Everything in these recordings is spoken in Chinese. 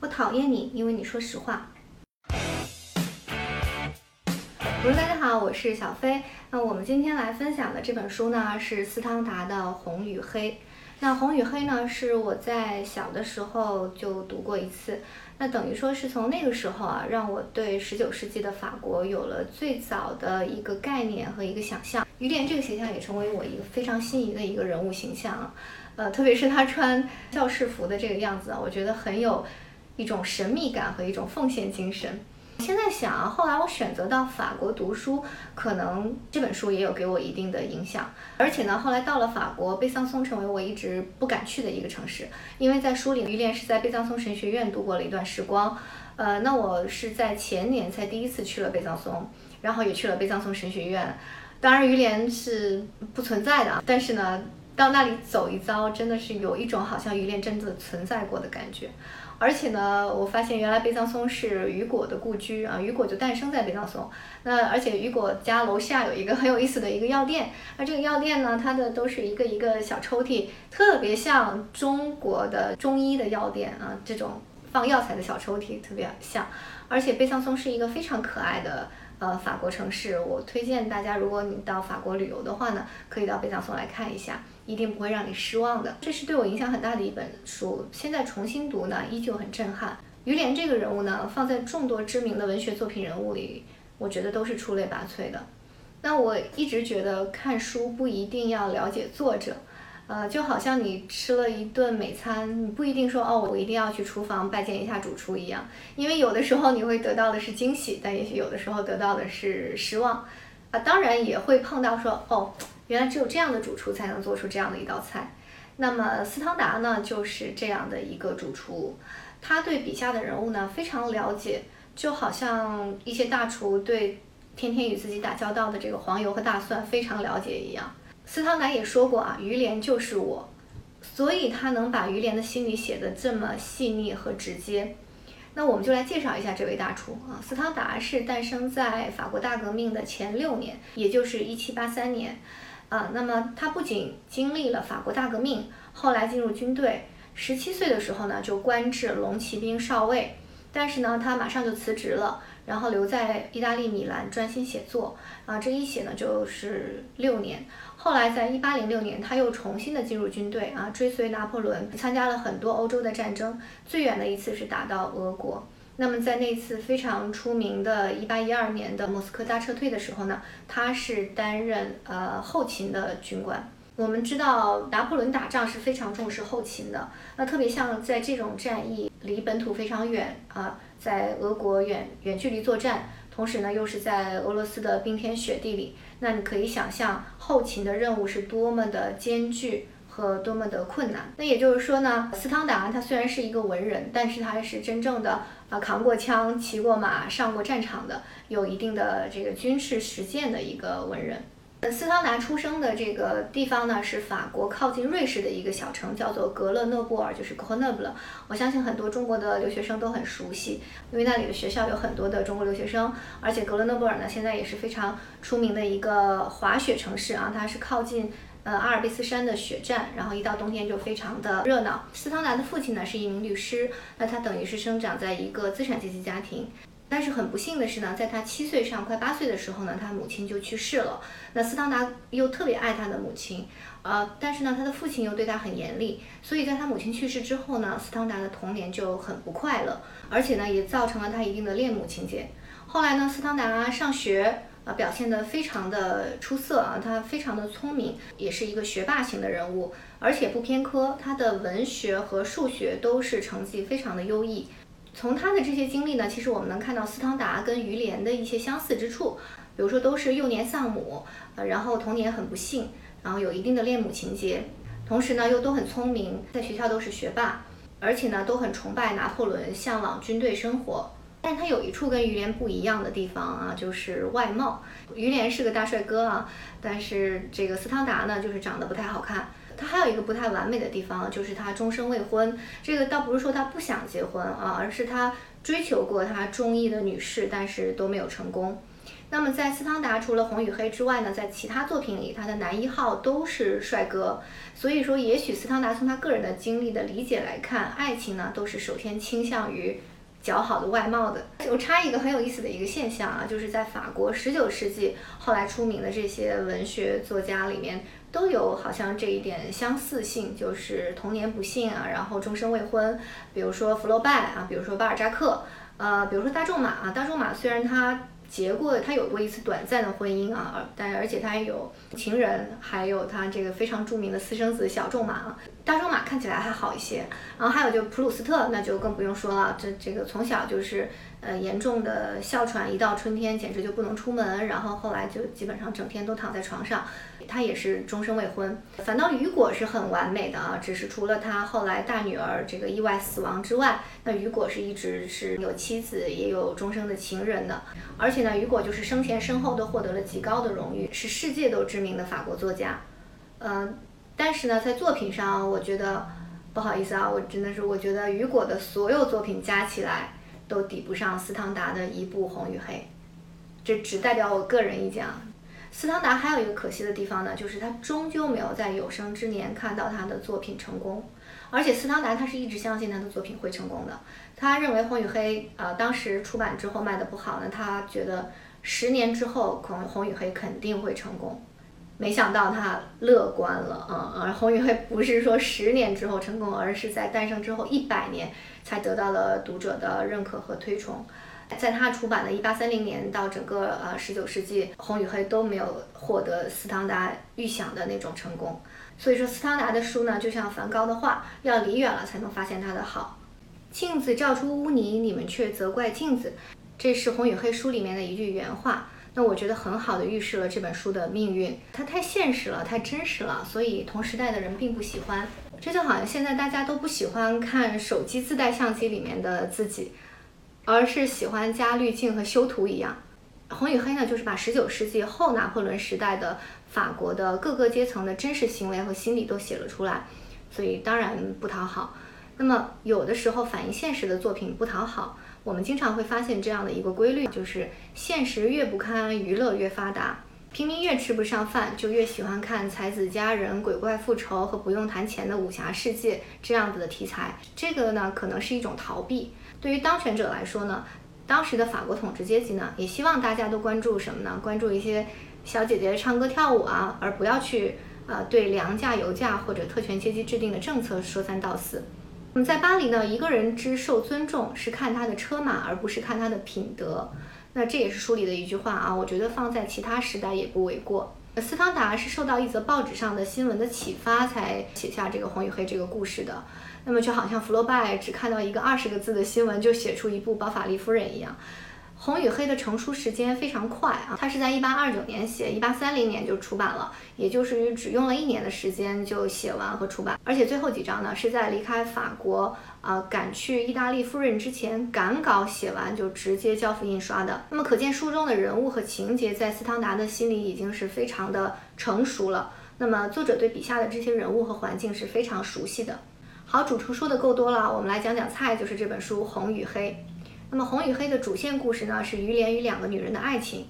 我讨厌你，因为你说实话。朋友大家好，我是小飞。那我们今天来分享的这本书呢，是斯汤达的《红与黑》。那《红与黑》呢，是我在小的时候就读过一次。那等于说是从那个时候啊，让我对十九世纪的法国有了最早的一个概念和一个想象。于连这个形象也成为我一个非常心仪的一个人物形象。呃，特别是他穿教士服的这个样子啊，我觉得很有一种神秘感和一种奉献精神。现在想啊，后来我选择到法国读书，可能这本书也有给我一定的影响。而且呢，后来到了法国，贝桑松成为我一直不敢去的一个城市，因为在书里，于连是在贝桑松神学院度过了一段时光。呃，那我是在前年才第一次去了贝桑松，然后也去了贝桑松神学院。当然，于连是不存在的，但是呢，到那里走一遭，真的是有一种好像于连真的存在过的感觉。而且呢，我发现原来贝桑松是雨果的故居啊，雨果就诞生在贝桑松。那而且雨果家楼下有一个很有意思的一个药店，那这个药店呢，它的都是一个一个小抽屉，特别像中国的中医的药店啊，这种放药材的小抽屉特别像。而且贝桑松是一个非常可爱的呃法国城市，我推荐大家，如果你到法国旅游的话呢，可以到贝桑松来看一下。一定不会让你失望的，这是对我影响很大的一本书。现在重新读呢，依旧很震撼。于连这个人物呢，放在众多知名的文学作品人物里，我觉得都是出类拔萃的。那我一直觉得看书不一定要了解作者，呃，就好像你吃了一顿美餐，你不一定说哦，我一定要去厨房拜见一下主厨一样，因为有的时候你会得到的是惊喜，但也许有的时候得到的是失望。啊，当然也会碰到说哦。原来只有这样的主厨才能做出这样的一道菜。那么斯汤达呢，就是这样的一个主厨，他对笔下的人物呢非常了解，就好像一些大厨对天天与自己打交道的这个黄油和大蒜非常了解一样。司汤达也说过啊，于连就是我，所以他能把于连的心里写的这么细腻和直接。那我们就来介绍一下这位大厨啊，斯汤达是诞生在法国大革命的前六年，也就是一七八三年。啊，那么他不仅经历了法国大革命，后来进入军队，十七岁的时候呢就官至龙骑兵少尉，但是呢他马上就辞职了，然后留在意大利米兰专心写作，啊这一写呢就是六年，后来在一八零六年他又重新的进入军队，啊追随拿破仑参加了很多欧洲的战争，最远的一次是打到俄国。那么在那次非常出名的1812年的莫斯科大撤退的时候呢，他是担任呃后勤的军官。我们知道拿破仑打仗是非常重视后勤的，那特别像在这种战役离本土非常远啊，在俄国远远距离作战，同时呢又是在俄罗斯的冰天雪地里，那你可以想象后勤的任务是多么的艰巨。和多么的困难。那也就是说呢，斯汤达他虽然是一个文人，但是他是真正的啊扛过枪、骑过马、上过战场的，有一定的这个军事实践的一个文人。呃斯汤达出生的这个地方呢，是法国靠近瑞士的一个小城，叫做格勒诺布尔，就是 g r e n o b l e 我相信很多中国的留学生都很熟悉，因为那里的学校有很多的中国留学生。而且格勒诺布尔呢，现在也是非常出名的一个滑雪城市啊，它是靠近。呃，阿尔卑斯山的雪站，然后一到冬天就非常的热闹。斯汤达的父亲呢是一名律师，那他等于是生长在一个资产阶级家庭。但是很不幸的是呢，在他七岁上快八岁的时候呢，他母亲就去世了。那斯汤达又特别爱他的母亲，呃，但是呢，他的父亲又对他很严厉，所以在他母亲去世之后呢，斯汤达的童年就很不快乐，而且呢，也造成了他一定的恋母情节。后来呢，斯汤达上学。啊，表现得非常的出色啊，他非常的聪明，也是一个学霸型的人物，而且不偏科，他的文学和数学都是成绩非常的优异。从他的这些经历呢，其实我们能看到斯汤达跟于连的一些相似之处，比如说都是幼年丧母，呃，然后童年很不幸，然后有一定的恋母情节，同时呢又都很聪明，在学校都是学霸，而且呢都很崇拜拿破仑，向往军队生活。但他有一处跟于连不一样的地方啊，就是外貌。于连是个大帅哥啊，但是这个斯汤达呢，就是长得不太好看。他还有一个不太完美的地方，就是他终身未婚。这个倒不是说他不想结婚啊，而是他追求过他中意的女士，但是都没有成功。那么在斯汤达除了《红与黑》之外呢，在其他作品里，他的男一号都是帅哥。所以说，也许斯汤达从他个人的经历的理解来看，爱情呢都是首先倾向于较好的外貌的。我插一个很有意思的一个现象啊，就是在法国十九世纪后来出名的这些文学作家里面，都有好像这一点相似性，就是童年不幸啊，然后终身未婚。比如说福楼拜啊，比如说巴尔扎克，呃，比如说大仲马啊。大仲马虽然他。结过，他有过一次短暂的婚姻啊，而但而且他还有情人，还有他这个非常著名的私生子小仲马。大仲马看起来还好一些，然后还有就普鲁斯特，那就更不用说了，这这个从小就是呃严重的哮喘，一到春天简直就不能出门，然后后来就基本上整天都躺在床上。他也是终身未婚，反倒雨果是很完美的啊，只是除了他后来大女儿这个意外死亡之外，那雨果是一直是有妻子也有终生的情人的，而且呢，雨果就是生前身后都获得了极高的荣誉，是世界都知名的法国作家，嗯，但是呢，在作品上，我觉得不好意思啊，我真的是我觉得雨果的所有作品加起来都抵不上斯汤达的一部《红与黑》，这只代表我个人意见啊。斯汤达还有一个可惜的地方呢，就是他终究没有在有生之年看到他的作品成功。而且斯汤达他是一直相信他的作品会成功的。他认为《红与黑》呃当时出版之后卖的不好呢，他觉得十年之后《可能红与黑》肯定会成功。没想到他乐观了，嗯，而《红与黑》不是说十年之后成功，而是在诞生之后一百年才得到了读者的认可和推崇。在他出版的1830年到整个呃19世纪，《红与黑》都没有获得斯汤达预想的那种成功。所以说，斯汤达的书呢，就像梵高的画，要离远了才能发现它的好。镜子照出污泥，你们却责怪镜子，这是《红与黑》书里面的一句原话。那我觉得很好的预示了这本书的命运。它太现实了，太真实了，所以同时代的人并不喜欢。这就好像现在大家都不喜欢看手机自带相机里面的自己。而是喜欢加滤镜和修图一样，《红与黑》呢，就是把十九世纪后拿破仑时代的法国的各个阶层的真实行为和心理都写了出来，所以当然不讨好。那么有的时候反映现实的作品不讨好，我们经常会发现这样的一个规律，就是现实越不堪，娱乐越发达。平民越吃不上饭，就越喜欢看才子佳人、鬼怪复仇和不用谈钱的武侠世界这样子的题材。这个呢，可能是一种逃避。对于当权者来说呢，当时的法国统治阶级呢，也希望大家都关注什么呢？关注一些小姐姐唱歌跳舞啊，而不要去呃对粮价、油价或者特权阶级制定的政策说三道四。在巴黎呢，一个人之受尊重是看他的车马，而不是看他的品德。那这也是书里的一句话啊，我觉得放在其他时代也不为过。斯汤达是受到一则报纸上的新闻的启发，才写下这个《红与黑》这个故事的。那么就好像福楼拜只看到一个二十个字的新闻就写出一部《包法利夫人》一样，《红与黑》的成书时间非常快啊，它是在一八二九年写，一八三零年就出版了，也就是只用了一年的时间就写完和出版，而且最后几章呢是在离开法国啊赶去意大利赴任之前赶稿写完就直接交付印刷的。那么可见书中的人物和情节在斯汤达的心里已经是非常的成熟了。那么作者对笔下的这些人物和环境是非常熟悉的。好，主厨说的够多了，我们来讲讲菜，就是这本书《红与黑》。那么《红与黑》的主线故事呢，是于连与两个女人的爱情。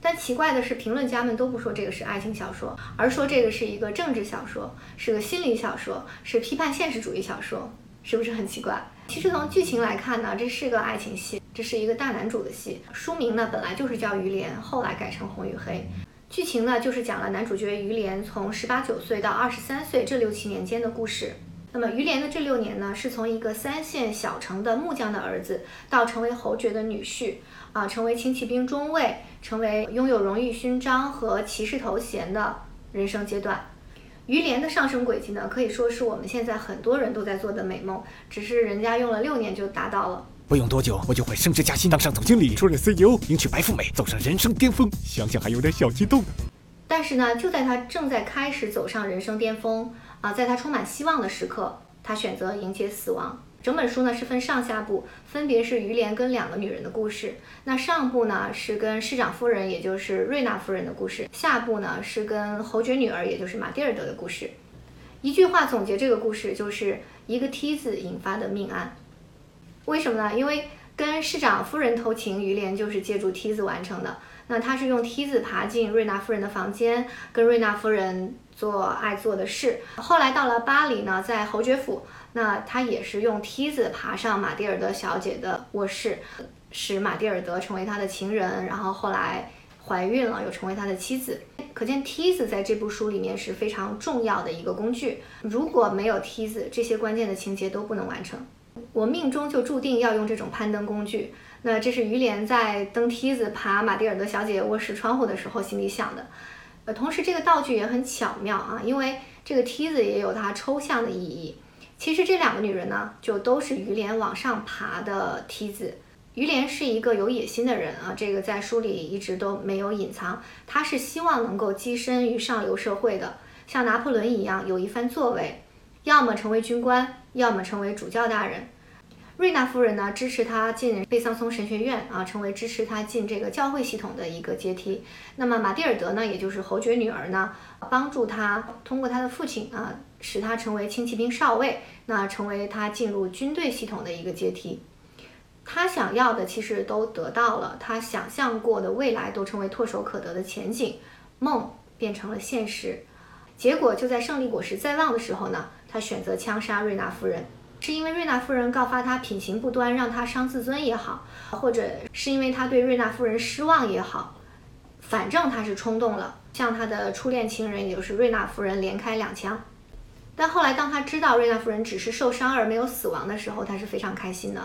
但奇怪的是，评论家们都不说这个是爱情小说，而说这个是一个政治小说，是个心理小说，是批判现实主义小说，是不是很奇怪？其实从剧情来看呢，这是个爱情戏，这是一个大男主的戏。书名呢本来就是叫于连，后来改成《红与黑》。剧情呢就是讲了男主角于连从十八九岁到二十三岁这六七年间的故事。那么于连的这六年呢，是从一个三线小城的木匠的儿子，到成为侯爵的女婿，啊，成为轻骑兵中尉，成为拥有荣誉勋章和骑士头衔的人生阶段。于连的上升轨迹呢，可以说是我们现在很多人都在做的美梦，只是人家用了六年就达到了。不用多久，我就会升职加薪，当上总经理，出任 CEO，迎娶白富美，走上人生巅峰。想想还有点小激动。但是呢，就在他正在开始走上人生巅峰。啊，在他充满希望的时刻，他选择迎接死亡。整本书呢是分上下部，分别是于连跟两个女人的故事。那上部呢是跟市长夫人，也就是瑞娜夫人的故事；下部呢是跟侯爵女儿，也就是玛蒂尔德的故事。一句话总结这个故事，就是一个梯子引发的命案。为什么呢？因为跟市长夫人偷情，于连就是借助梯子完成的。那他是用梯子爬进瑞娜夫人的房间，跟瑞娜夫人做爱做的事。后来到了巴黎呢，在侯爵府，那他也是用梯子爬上玛蒂尔德小姐的卧室，使玛蒂尔德成为他的情人，然后后来怀孕了，又成为他的妻子。可见梯子在这部书里面是非常重要的一个工具。如果没有梯子，这些关键的情节都不能完成。我命中就注定要用这种攀登工具。那这是于连在登梯子爬玛蒂尔德小姐卧室窗户的时候心里想的。呃，同时这个道具也很巧妙啊，因为这个梯子也有它抽象的意义。其实这两个女人呢，就都是于连往上爬的梯子。于连是一个有野心的人啊，这个在书里一直都没有隐藏。他是希望能够跻身于上流社会的，像拿破仑一样有一番作为，要么成为军官，要么成为主教大人。瑞娜夫人呢，支持他进贝桑松神学院啊，成为支持他进这个教会系统的一个阶梯。那么玛蒂尔德呢，也就是侯爵女儿呢，帮助他通过他的父亲啊，使他成为轻骑兵少尉，那成为他进入军队系统的一个阶梯。他想要的其实都得到了，他想象过的未来都成为唾手可得的前景，梦变成了现实。结果就在胜利果实在望的时候呢，他选择枪杀瑞娜夫人。是因为瑞娜夫人告发他品行不端，让他伤自尊也好，或者是因为他对瑞娜夫人失望也好，反正他是冲动了，向他的初恋情人，也就是瑞娜夫人连开两枪。但后来当他知道瑞娜夫人只是受伤而没有死亡的时候，他是非常开心的。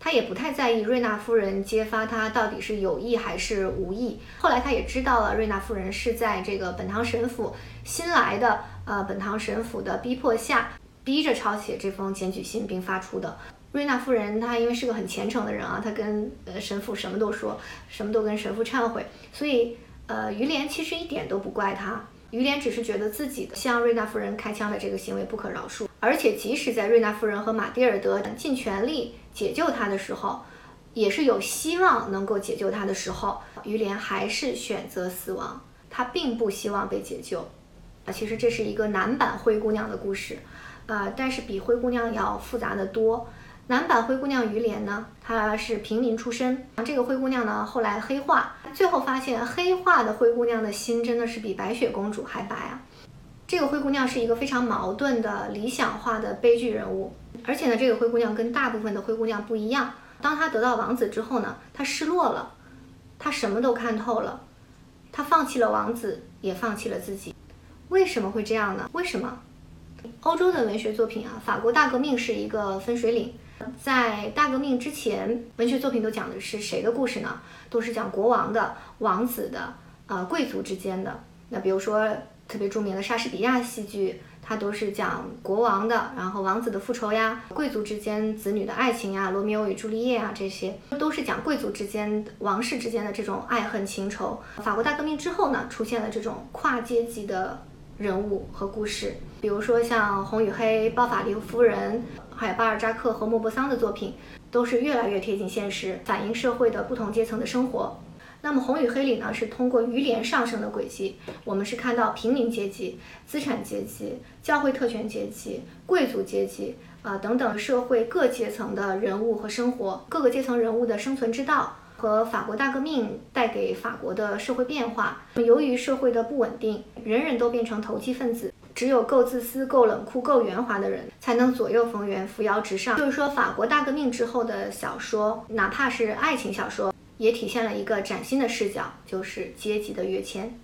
他也不太在意瑞娜夫人揭发他到底是有意还是无意。后来他也知道了，瑞娜夫人是在这个本堂神父新来的呃本堂神父的逼迫下。逼着抄写这封检举信并发出的。瑞娜夫人，她因为是个很虔诚的人啊，她跟呃神父什么都说，什么都跟神父忏悔，所以呃于连其实一点都不怪他，于连只是觉得自己的向瑞娜夫人开枪的这个行为不可饶恕，而且即使在瑞娜夫人和马蒂尔德尽全力解救他的时候，也是有希望能够解救他的时候，于连还是选择死亡，他并不希望被解救。啊，其实这是一个男版灰姑娘的故事。呃，但是比灰姑娘要复杂的多。男版灰姑娘于连呢，她是平民出身。这个灰姑娘呢，后来黑化，最后发现黑化的灰姑娘的心真的是比白雪公主还白啊。这个灰姑娘是一个非常矛盾的理想化的悲剧人物，而且呢，这个灰姑娘跟大部分的灰姑娘不一样。当她得到王子之后呢，她失落了，她什么都看透了，她放弃了王子，也放弃了自己。为什么会这样呢？为什么？欧洲的文学作品啊，法国大革命是一个分水岭。在大革命之前，文学作品都讲的是谁的故事呢？都是讲国王的、王子的、呃贵族之间的。那比如说特别著名的莎士比亚戏剧，它都是讲国王的，然后王子的复仇呀，贵族之间子女的爱情呀，罗密欧与朱丽叶啊，这些都是讲贵族之间、王室之间的这种爱恨情仇。法国大革命之后呢，出现了这种跨阶级的。人物和故事，比如说像《红与黑》、《包法利夫人》，还有巴尔扎克和莫泊桑的作品，都是越来越贴近现实，反映社会的不同阶层的生活。那么《红与黑》里呢，是通过于连上升的轨迹，我们是看到平民阶级、资产阶级、教会特权阶级、贵族阶级啊等等社会各阶层的人物和生活，各个阶层人物的生存之道。和法国大革命带给法国的社会变化，由于社会的不稳定，人人都变成投机分子，只有够自私、够冷酷、够圆滑的人，才能左右逢源、扶摇直上。就是说，法国大革命之后的小说，哪怕是爱情小说，也体现了一个崭新的视角，就是阶级的跃迁。